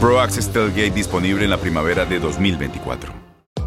Pro Access Tailgate disponible en la primavera de 2024.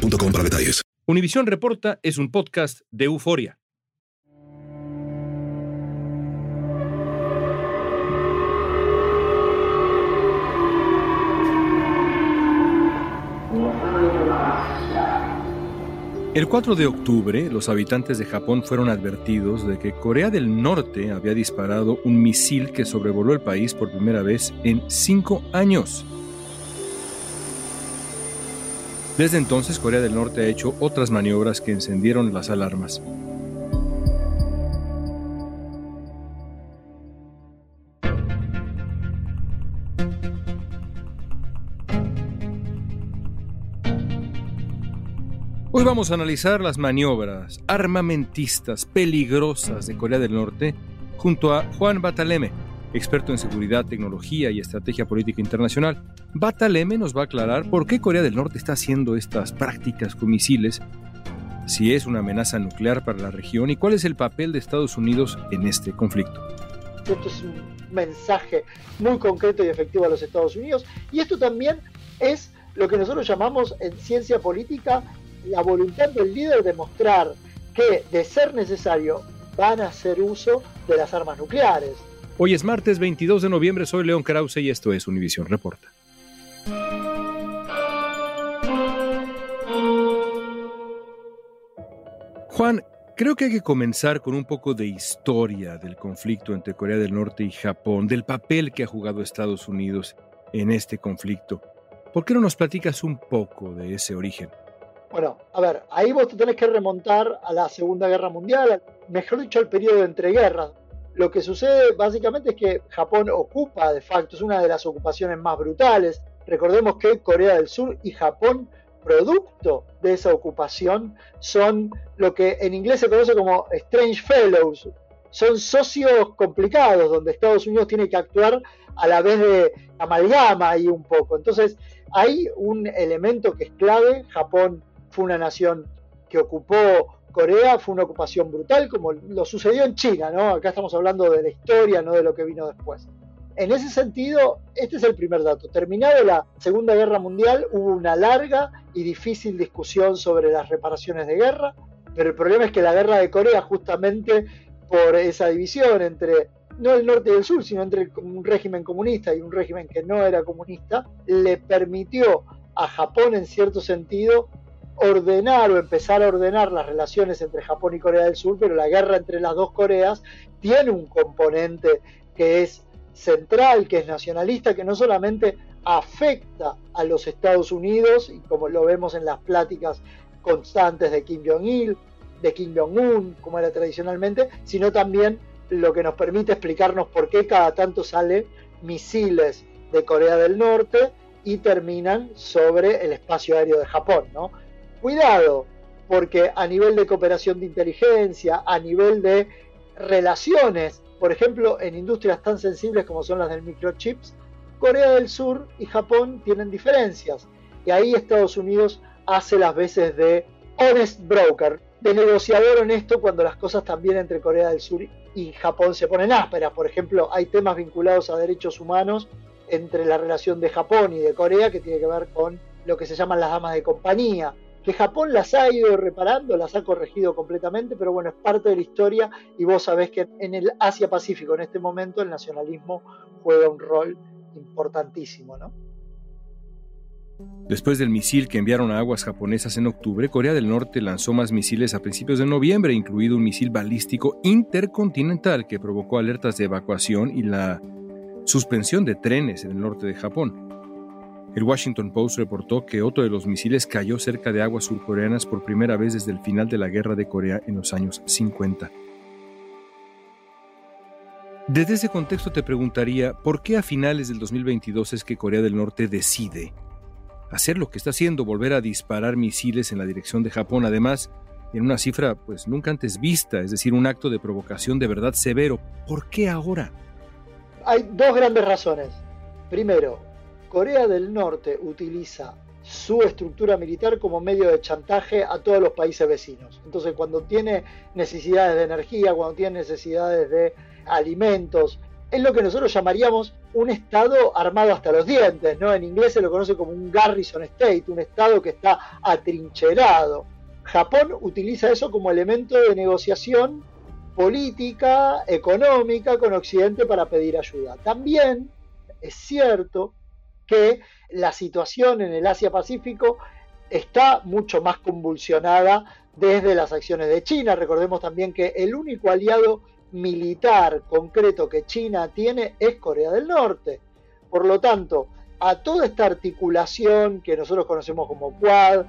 para detalles. Univisión Reporta es un podcast de euforia. El 4 de octubre, los habitantes de Japón fueron advertidos de que Corea del Norte había disparado un misil que sobrevoló el país por primera vez en cinco años. Desde entonces Corea del Norte ha hecho otras maniobras que encendieron las alarmas. Hoy vamos a analizar las maniobras armamentistas peligrosas de Corea del Norte junto a Juan Bataleme, experto en seguridad, tecnología y estrategia política internacional. Bataleme nos va a aclarar por qué Corea del Norte está haciendo estas prácticas con misiles, si es una amenaza nuclear para la región y cuál es el papel de Estados Unidos en este conflicto. Esto es un mensaje muy concreto y efectivo a los Estados Unidos y esto también es lo que nosotros llamamos en ciencia política la voluntad del líder de mostrar que, de ser necesario, van a hacer uso de las armas nucleares. Hoy es martes 22 de noviembre, soy León Krause y esto es Univisión Reporta. Juan, creo que hay que comenzar con un poco de historia del conflicto entre Corea del Norte y Japón, del papel que ha jugado Estados Unidos en este conflicto. ¿Por qué no nos platicas un poco de ese origen? Bueno, a ver, ahí vos te tenés que remontar a la Segunda Guerra Mundial, mejor dicho, al periodo de entreguerras, lo que sucede básicamente es que Japón ocupa de facto, es una de las ocupaciones más brutales. Recordemos que Corea del Sur y Japón, producto de esa ocupación, son lo que en inglés se conoce como Strange Fellows. Son socios complicados donde Estados Unidos tiene que actuar a la vez de amalgama ahí un poco. Entonces hay un elemento que es clave. Japón fue una nación que ocupó Corea fue una ocupación brutal, como lo sucedió en China, ¿no? Acá estamos hablando de la historia, no de lo que vino después. En ese sentido, este es el primer dato. Terminada la Segunda Guerra Mundial, hubo una larga y difícil discusión sobre las reparaciones de guerra, pero el problema es que la guerra de Corea, justamente por esa división entre no el norte y el sur, sino entre un régimen comunista y un régimen que no era comunista, le permitió a Japón, en cierto sentido, ordenar o empezar a ordenar las relaciones entre Japón y Corea del Sur, pero la guerra entre las dos Coreas tiene un componente que es central, que es nacionalista, que no solamente afecta a los Estados Unidos, y como lo vemos en las pláticas constantes de Kim Jong-il, de Kim Jong-un, como era tradicionalmente, sino también lo que nos permite explicarnos por qué cada tanto salen misiles de Corea del Norte y terminan sobre el espacio aéreo de Japón, ¿no? Cuidado, porque a nivel de cooperación de inteligencia, a nivel de relaciones, por ejemplo, en industrias tan sensibles como son las del microchips, Corea del Sur y Japón tienen diferencias. Y ahí Estados Unidos hace las veces de honest broker, de negociador honesto cuando las cosas también entre Corea del Sur y Japón se ponen ásperas. Por ejemplo, hay temas vinculados a derechos humanos entre la relación de Japón y de Corea que tiene que ver con lo que se llaman las damas de compañía, que Japón las ha ido reparando, las ha corregido completamente, pero bueno, es parte de la historia y vos sabés que en el Asia-Pacífico en este momento el nacionalismo juega un rol importantísimo, ¿no? Después del misil que enviaron a aguas japonesas en octubre, Corea del Norte lanzó más misiles a principios de noviembre, incluido un misil balístico intercontinental que provocó alertas de evacuación y la suspensión de trenes en el norte de Japón. El Washington Post reportó que otro de los misiles cayó cerca de aguas surcoreanas por primera vez desde el final de la Guerra de Corea en los años 50. Desde ese contexto te preguntaría, ¿por qué a finales del 2022 es que Corea del Norte decide hacer lo que está haciendo, volver a disparar misiles en la dirección de Japón, además en una cifra pues nunca antes vista, es decir, un acto de provocación de verdad severo. ¿Por qué ahora? Hay dos grandes razones. Primero, Corea del Norte utiliza su estructura militar como medio de chantaje a todos los países vecinos. Entonces, cuando tiene necesidades de energía, cuando tiene necesidades de alimentos, es lo que nosotros llamaríamos un Estado armado hasta los dientes, ¿no? En inglés se lo conoce como un garrison state, un Estado que está atrincherado. Japón utiliza eso como elemento de negociación política, económica con Occidente para pedir ayuda. También es cierto que la situación en el Asia-Pacífico está mucho más convulsionada desde las acciones de China. Recordemos también que el único aliado militar concreto que China tiene es Corea del Norte. Por lo tanto, a toda esta articulación que nosotros conocemos como Quad,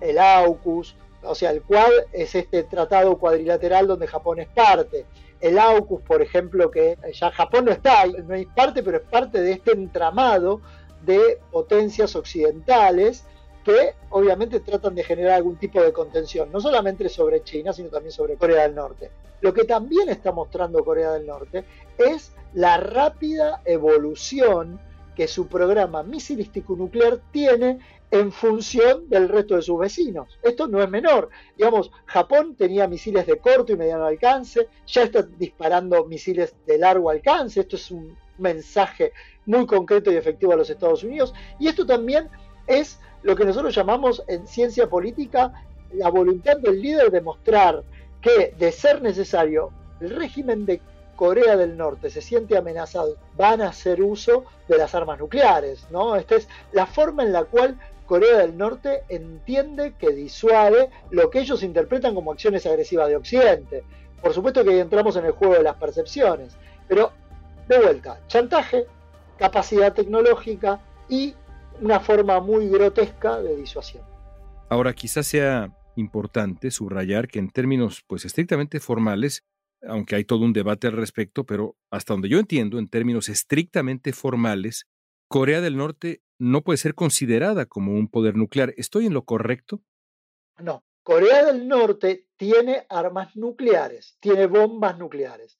el AUKUS, o sea, el Quad es este tratado cuadrilateral donde Japón es parte. El AUKUS, por ejemplo, que ya Japón no está, no es parte, pero es parte de este entramado de potencias occidentales que obviamente tratan de generar algún tipo de contención, no solamente sobre China, sino también sobre Corea del Norte. Lo que también está mostrando Corea del Norte es la rápida evolución que su programa misilístico nuclear tiene en función del resto de sus vecinos. Esto no es menor. Digamos, Japón tenía misiles de corto y mediano alcance, ya está disparando misiles de largo alcance. Esto es un mensaje muy concreto y efectivo a los Estados Unidos. Y esto también es lo que nosotros llamamos en ciencia política la voluntad del líder de mostrar que, de ser necesario, el régimen de Corea del Norte se siente amenazado, van a hacer uso de las armas nucleares, ¿no? Esta es la forma en la cual Corea del Norte entiende que disuade lo que ellos interpretan como acciones agresivas de Occidente. Por supuesto que entramos en el juego de las percepciones, pero de vuelta, chantaje, capacidad tecnológica y una forma muy grotesca de disuasión. Ahora, quizás sea importante subrayar que en términos pues estrictamente formales, aunque hay todo un debate al respecto, pero hasta donde yo entiendo, en términos estrictamente formales, Corea del Norte no puede ser considerada como un poder nuclear. ¿Estoy en lo correcto? No, Corea del Norte tiene armas nucleares, tiene bombas nucleares.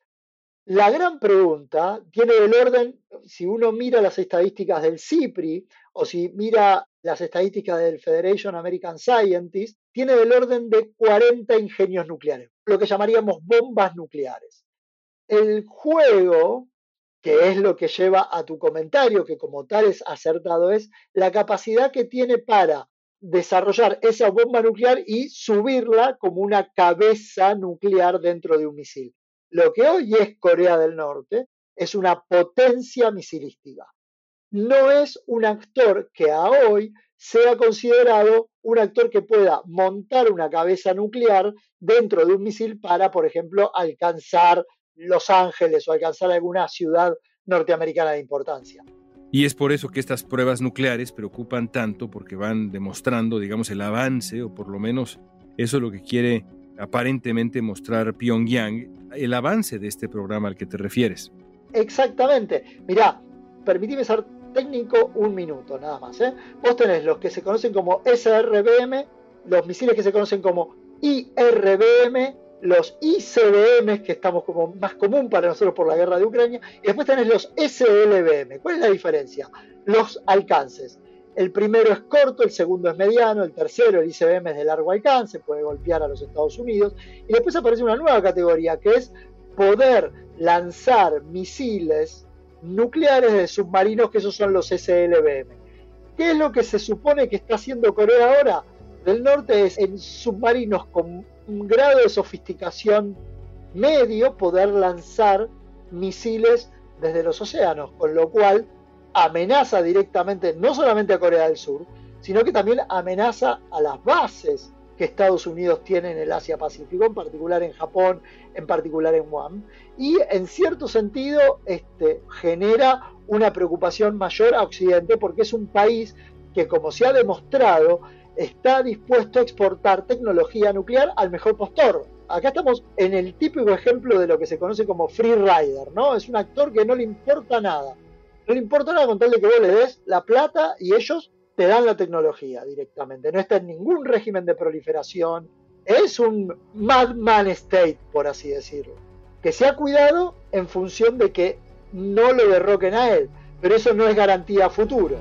La gran pregunta tiene el orden, si uno mira las estadísticas del CIPRI o si mira las estadísticas del Federation American Scientists, tiene del orden de 40 ingenios nucleares, lo que llamaríamos bombas nucleares. El juego, que es lo que lleva a tu comentario, que como tal es acertado, es la capacidad que tiene para desarrollar esa bomba nuclear y subirla como una cabeza nuclear dentro de un misil. Lo que hoy es Corea del Norte es una potencia misilística. No es un actor que a hoy sea considerado un actor que pueda montar una cabeza nuclear dentro de un misil para, por ejemplo, alcanzar Los Ángeles o alcanzar alguna ciudad norteamericana de importancia. Y es por eso que estas pruebas nucleares preocupan tanto porque van demostrando, digamos, el avance, o por lo menos eso es lo que quiere aparentemente mostrar Pyongyang el avance de este programa al que te refieres. Exactamente. Mirá, permitime ser técnico un minuto nada más. ¿eh? Vos tenés los que se conocen como SRBM, los misiles que se conocen como IRBM, los ICBM, que estamos como más común para nosotros por la guerra de Ucrania, y después tenés los SLBM. ¿Cuál es la diferencia? Los alcances. El primero es corto, el segundo es mediano, el tercero, el ICBM, es de largo alcance, puede golpear a los Estados Unidos. Y después aparece una nueva categoría que es poder lanzar misiles nucleares de submarinos, que esos son los SLBM. ¿Qué es lo que se supone que está haciendo Corea ahora? Del norte es en submarinos con un grado de sofisticación medio poder lanzar misiles desde los océanos, con lo cual amenaza directamente no solamente a Corea del Sur, sino que también amenaza a las bases que Estados Unidos tiene en el Asia-Pacífico, en particular en Japón, en particular en Guam, y en cierto sentido este, genera una preocupación mayor a Occidente porque es un país que, como se ha demostrado, está dispuesto a exportar tecnología nuclear al mejor postor. Acá estamos en el típico ejemplo de lo que se conoce como free rider, ¿no? Es un actor que no le importa nada. No le importa nada con tal de que vos le des la plata y ellos te dan la tecnología directamente. No está en ningún régimen de proliferación. Es un madman state, por así decirlo. Que se ha cuidado en función de que no lo derroquen a él. Pero eso no es garantía futuro.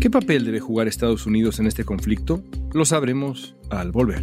¿Qué papel debe jugar Estados Unidos en este conflicto? Lo sabremos al volver.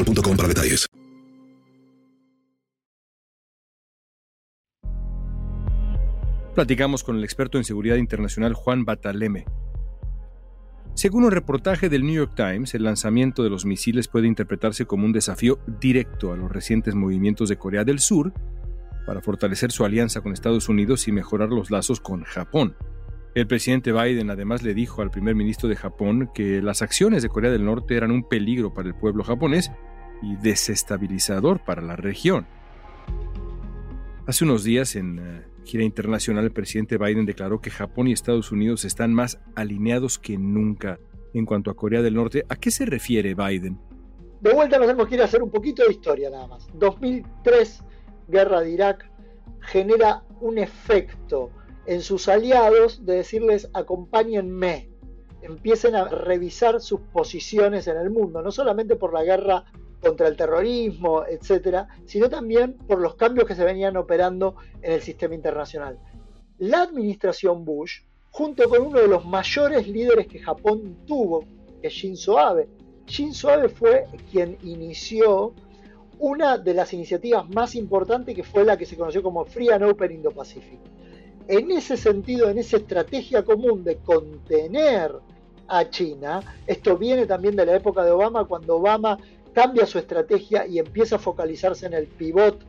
para detalles. Platicamos con el experto en seguridad internacional Juan Bataleme. Según un reportaje del New York Times, el lanzamiento de los misiles puede interpretarse como un desafío directo a los recientes movimientos de Corea del Sur para fortalecer su alianza con Estados Unidos y mejorar los lazos con Japón. El presidente Biden además le dijo al primer ministro de Japón que las acciones de Corea del Norte eran un peligro para el pueblo japonés y desestabilizador para la región. Hace unos días, en eh, gira internacional, el presidente Biden declaró que Japón y Estados Unidos están más alineados que nunca en cuanto a Corea del Norte. ¿A qué se refiere Biden? De vuelta nos tenemos que hacer un poquito de historia nada más. 2003, guerra de Irak, genera un efecto en sus aliados de decirles acompáñenme, empiecen a revisar sus posiciones en el mundo, no solamente por la guerra contra el terrorismo, etcétera, sino también por los cambios que se venían operando en el sistema internacional. La administración Bush, junto con uno de los mayores líderes que Japón tuvo, que es Shinzo Abe, Shinzo Abe fue quien inició una de las iniciativas más importantes que fue la que se conoció como Free and Open Indo-Pacific en ese sentido, en esa estrategia común de contener a China, esto viene también de la época de Obama, cuando Obama cambia su estrategia y empieza a focalizarse en el pivot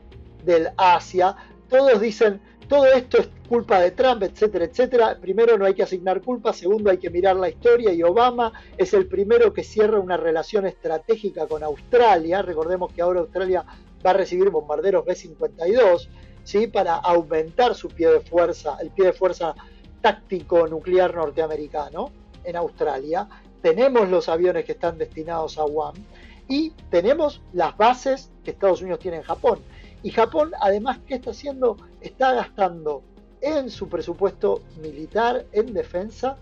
del Asia, todos dicen, todo esto es culpa de Trump, etcétera, etcétera. Primero no hay que asignar culpa, segundo hay que mirar la historia y Obama es el primero que cierra una relación estratégica con Australia. Recordemos que ahora Australia va a recibir bombarderos B-52 ¿sí? para aumentar su pie de fuerza, el pie de fuerza táctico nuclear norteamericano en Australia. Tenemos los aviones que están destinados a Guam y tenemos las bases que Estados Unidos tiene en Japón. Y Japón, además, ¿qué está haciendo? Está gastando en su presupuesto militar, en defensa,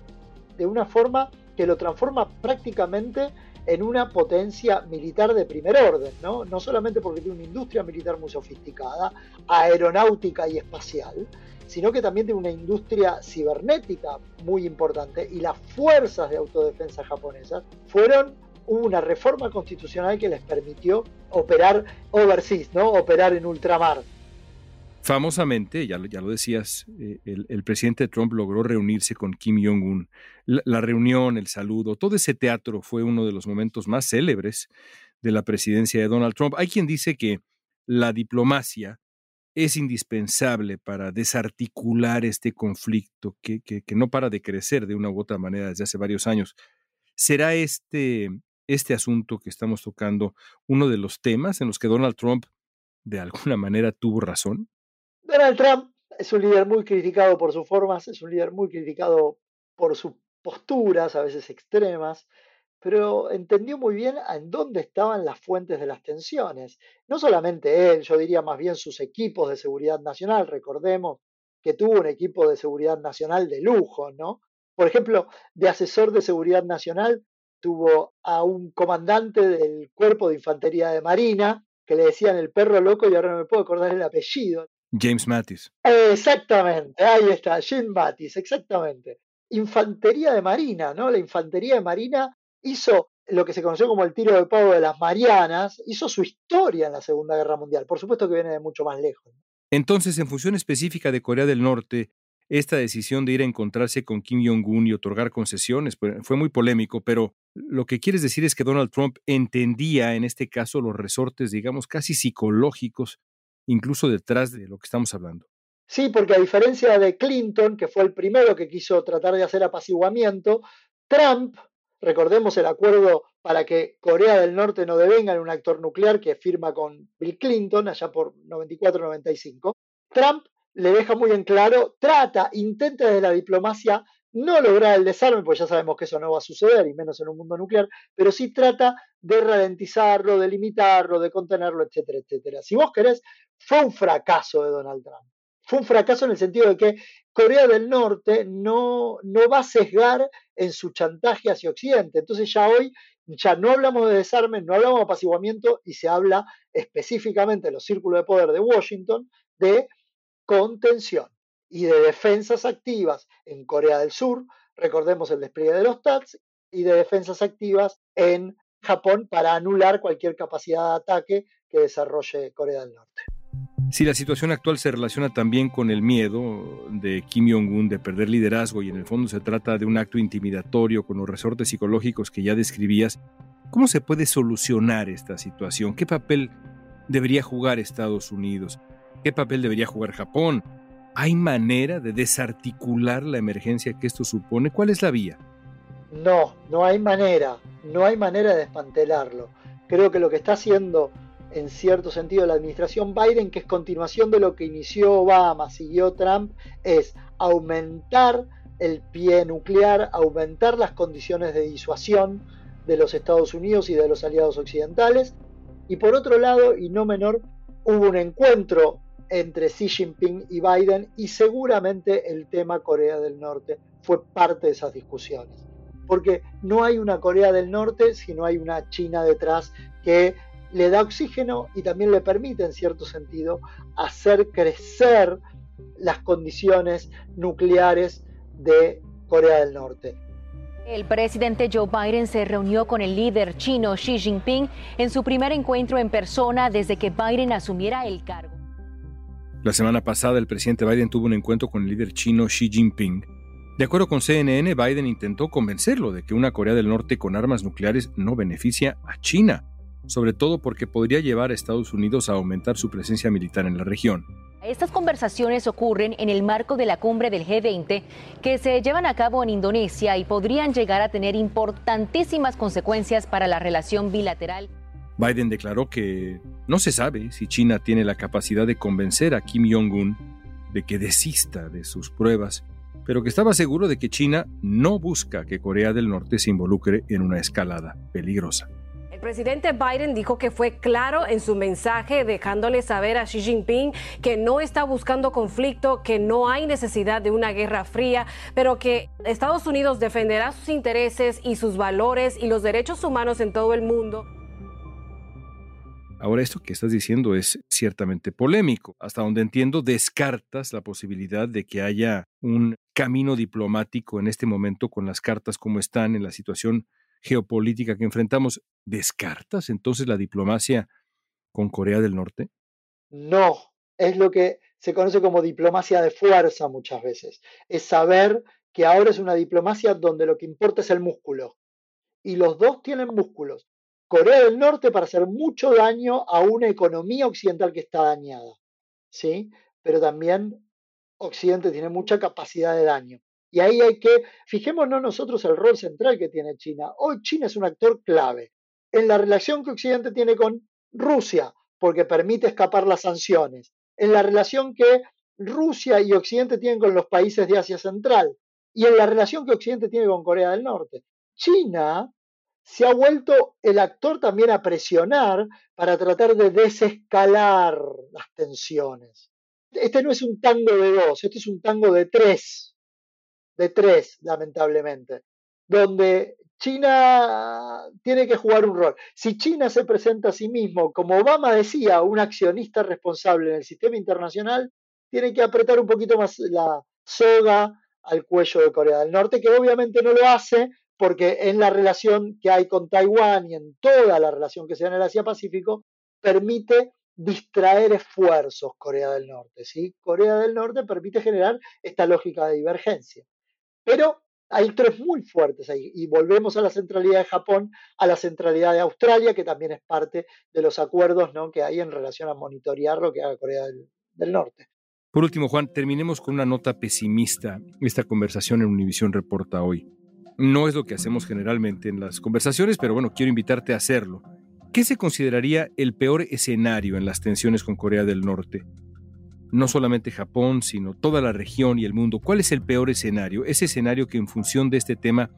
de una forma que lo transforma prácticamente en una potencia militar de primer orden, ¿no? No solamente porque tiene una industria militar muy sofisticada, aeronáutica y espacial, sino que también tiene una industria cibernética muy importante y las fuerzas de autodefensa japonesas fueron una reforma constitucional que les permitió operar overseas, ¿no? Operar en ultramar. Famosamente, ya, lo decías, eh, el, presidente Trump logró reunirse con Kim Jong-un. La, reunión, el saludo, todo ese teatro fue uno de los momentos más célebres de la presidencia de Donald Trump. Hay quien dice que la diplomacia es indispensable para desarticular este conflicto que, que, que, no para de crecer de una u otra manera desde hace varios años. ¿Será este, este asunto que estamos tocando uno de los temas en los que Donald Trump de alguna manera tuvo razón? Donald Trump es un líder muy criticado por sus formas, es un líder muy criticado por sus posturas, a veces extremas, pero entendió muy bien en dónde estaban las fuentes de las tensiones. No solamente él, yo diría más bien sus equipos de seguridad nacional, recordemos que tuvo un equipo de seguridad nacional de lujo, ¿no? Por ejemplo, de asesor de seguridad nacional tuvo a un comandante del cuerpo de infantería de marina que le decían el perro loco y ahora no me puedo acordar el apellido. James Mattis. Exactamente, ahí está, James Mattis, exactamente. Infantería de Marina, ¿no? La Infantería de Marina hizo lo que se conoció como el tiro de pavo de las Marianas, hizo su historia en la Segunda Guerra Mundial. Por supuesto que viene de mucho más lejos. Entonces, en función específica de Corea del Norte, esta decisión de ir a encontrarse con Kim Jong-un y otorgar concesiones pues, fue muy polémico, pero lo que quieres decir es que Donald Trump entendía en este caso los resortes, digamos, casi psicológicos incluso detrás de lo que estamos hablando. Sí, porque a diferencia de Clinton, que fue el primero que quiso tratar de hacer apaciguamiento, Trump, recordemos el acuerdo para que Corea del Norte no devenga en un actor nuclear que firma con Bill Clinton allá por 94-95, Trump le deja muy en claro, trata, intenta desde la diplomacia no lograr el desarme, pues ya sabemos que eso no va a suceder, y menos en un mundo nuclear, pero sí trata de ralentizarlo, de limitarlo, de contenerlo, etcétera, etcétera. Si vos querés, fue un fracaso de Donald Trump. Fue un fracaso en el sentido de que Corea del Norte no, no va a sesgar en su chantaje hacia Occidente. Entonces ya hoy ya no hablamos de desarme, no hablamos de apaciguamiento y se habla específicamente en los círculos de poder de Washington de contención y de defensas activas en Corea del Sur, recordemos el despliegue de los TATS, y de defensas activas en Japón para anular cualquier capacidad de ataque que desarrolle Corea del Norte. Si la situación actual se relaciona también con el miedo de Kim Jong-un de perder liderazgo y en el fondo se trata de un acto intimidatorio con los resortes psicológicos que ya describías, ¿cómo se puede solucionar esta situación? ¿Qué papel debería jugar Estados Unidos? ¿Qué papel debería jugar Japón? ¿Hay manera de desarticular la emergencia que esto supone? ¿Cuál es la vía? No, no hay manera, no hay manera de desmantelarlo. Creo que lo que está haciendo en cierto sentido la administración Biden, que es continuación de lo que inició Obama, siguió Trump, es aumentar el pie nuclear, aumentar las condiciones de disuasión de los Estados Unidos y de los aliados occidentales. Y por otro lado, y no menor, hubo un encuentro entre Xi Jinping y Biden y seguramente el tema Corea del Norte fue parte de esas discusiones. Porque no hay una Corea del Norte si no hay una China detrás que le da oxígeno y también le permite en cierto sentido hacer crecer las condiciones nucleares de Corea del Norte. El presidente Joe Biden se reunió con el líder chino Xi Jinping en su primer encuentro en persona desde que Biden asumiera el cargo. La semana pasada el presidente Biden tuvo un encuentro con el líder chino Xi Jinping. De acuerdo con CNN, Biden intentó convencerlo de que una Corea del Norte con armas nucleares no beneficia a China, sobre todo porque podría llevar a Estados Unidos a aumentar su presencia militar en la región. Estas conversaciones ocurren en el marco de la cumbre del G20 que se llevan a cabo en Indonesia y podrían llegar a tener importantísimas consecuencias para la relación bilateral Biden declaró que no se sabe si China tiene la capacidad de convencer a Kim Jong-un de que desista de sus pruebas, pero que estaba seguro de que China no busca que Corea del Norte se involucre en una escalada peligrosa. presidente Biden dijo que fue claro en su mensaje dejándole saber a Xi Jinping que no está buscando conflicto, que no hay necesidad de una guerra fría, pero que Estados Unidos defenderá sus intereses y sus valores y los derechos humanos en todo el mundo. Ahora esto que estás diciendo es ciertamente polémico. Hasta donde entiendo, descartas la posibilidad de que haya un camino diplomático en este momento con las cartas como están en la situación geopolítica que enfrentamos. ¿Descartas entonces la diplomacia con Corea del Norte? No, es lo que se conoce como diplomacia de fuerza muchas veces. Es saber que ahora es una diplomacia donde lo que importa es el músculo. Y los dos tienen músculos. Corea del Norte para hacer mucho daño a una economía occidental que está dañada, ¿sí? Pero también Occidente tiene mucha capacidad de daño. Y ahí hay que, fijémonos nosotros el rol central que tiene China. Hoy China es un actor clave en la relación que Occidente tiene con Rusia, porque permite escapar las sanciones, en la relación que Rusia y Occidente tienen con los países de Asia Central y en la relación que Occidente tiene con Corea del Norte. China se ha vuelto el actor también a presionar para tratar de desescalar las tensiones. Este no es un tango de dos, este es un tango de tres, de tres, lamentablemente, donde China tiene que jugar un rol. Si China se presenta a sí mismo, como Obama decía, un accionista responsable en el sistema internacional, tiene que apretar un poquito más la soga al cuello de Corea del Norte, que obviamente no lo hace porque en la relación que hay con Taiwán y en toda la relación que se da en el Asia-Pacífico, permite distraer esfuerzos Corea del Norte. ¿sí? Corea del Norte permite generar esta lógica de divergencia. Pero hay tres muy fuertes ahí. Y volvemos a la centralidad de Japón, a la centralidad de Australia, que también es parte de los acuerdos ¿no? que hay en relación a monitorear lo que haga Corea del, del Norte. Por último, Juan, terminemos con una nota pesimista. Esta conversación en Univisión reporta hoy. No es lo que hacemos generalmente en las conversaciones, pero bueno, quiero invitarte a hacerlo. ¿Qué se consideraría el peor escenario en las tensiones con Corea del Norte? No solamente Japón, sino toda la región y el mundo. ¿Cuál es el peor escenario? Ese escenario que en función de este tema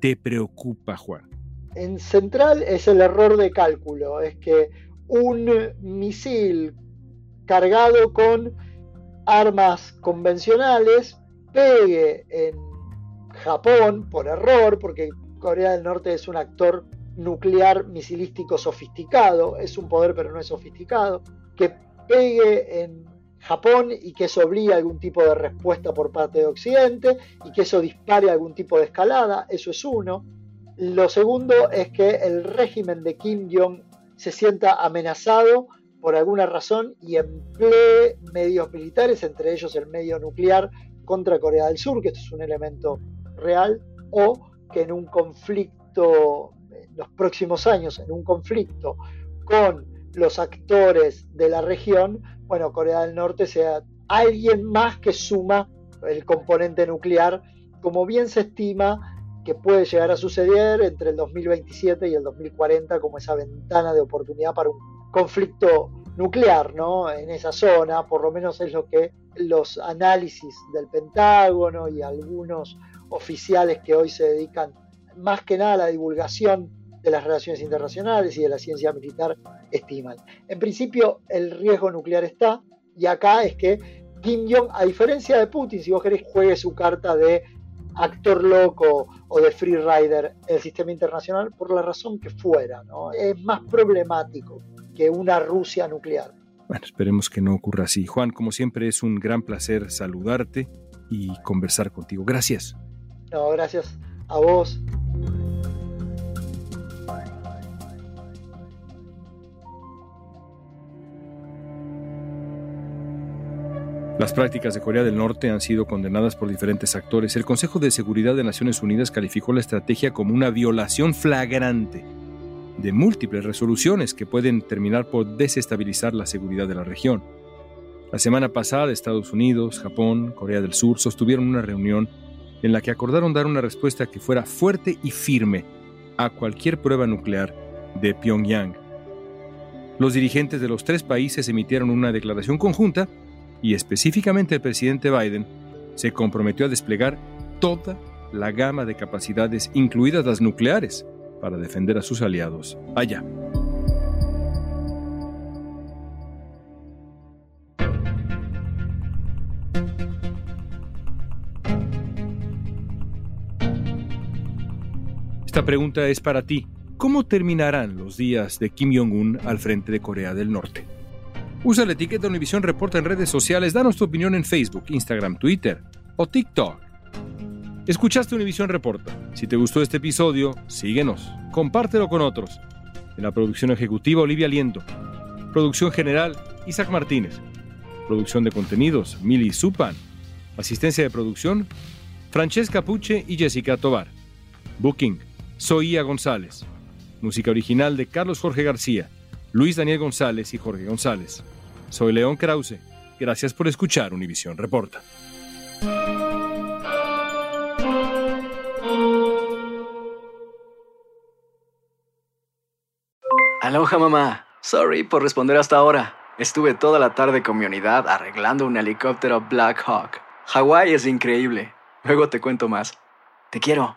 te preocupa, Juan. En central es el error de cálculo, es que un misil cargado con armas convencionales pegue en Japón por error, porque Corea del Norte es un actor nuclear misilístico sofisticado, es un poder pero no es sofisticado, que pegue en Japón y que eso obligue a algún tipo de respuesta por parte de Occidente y que eso dispare algún tipo de escalada, eso es uno. Lo segundo es que el régimen de Kim Jong se sienta amenazado por alguna razón y emplee medios militares, entre ellos el medio nuclear, contra Corea del Sur, que esto es un elemento real o que en un conflicto, en los próximos años, en un conflicto con los actores de la región, bueno, Corea del Norte sea alguien más que suma el componente nuclear, como bien se estima que puede llegar a suceder entre el 2027 y el 2040 como esa ventana de oportunidad para un conflicto nuclear, ¿no? En esa zona, por lo menos es lo que los análisis del Pentágono y algunos oficiales que hoy se dedican más que nada a la divulgación de las relaciones internacionales y de la ciencia militar estiman. En principio el riesgo nuclear está y acá es que Kim Jong, a diferencia de Putin, si vos querés, juegue su carta de actor loco o de free rider en el sistema internacional por la razón que fuera, ¿no? Es más problemático que una Rusia nuclear. Bueno, esperemos que no ocurra así. Juan, como siempre, es un gran placer saludarte y conversar contigo. Gracias. No, gracias a vos. Las prácticas de Corea del Norte han sido condenadas por diferentes actores. El Consejo de Seguridad de Naciones Unidas calificó la estrategia como una violación flagrante de múltiples resoluciones que pueden terminar por desestabilizar la seguridad de la región. La semana pasada Estados Unidos, Japón, Corea del Sur sostuvieron una reunión en la que acordaron dar una respuesta que fuera fuerte y firme a cualquier prueba nuclear de Pyongyang. Los dirigentes de los tres países emitieron una declaración conjunta y específicamente el presidente Biden se comprometió a desplegar toda la gama de capacidades, incluidas las nucleares, para defender a sus aliados allá. Pregunta es para ti. ¿Cómo terminarán los días de Kim Jong-un al frente de Corea del Norte? Usa la etiqueta Univision Reporta en redes sociales, danos tu opinión en Facebook, Instagram, Twitter o TikTok. Escuchaste Univision Reporta. Si te gustó este episodio, síguenos, compártelo con otros. En la producción ejecutiva, Olivia Liendo. Producción general, Isaac Martínez. Producción de contenidos, Mili Supan. Asistencia de producción, Francesca Puche y Jessica Tobar. Booking, Soía González. Música original de Carlos Jorge García. Luis Daniel González y Jorge González. Soy León Krause. Gracias por escuchar Univisión Reporta. Aloha mamá. Sorry por responder hasta ahora. Estuve toda la tarde con mi unidad arreglando un helicóptero Black Hawk. Hawái es increíble. Luego te cuento más. Te quiero.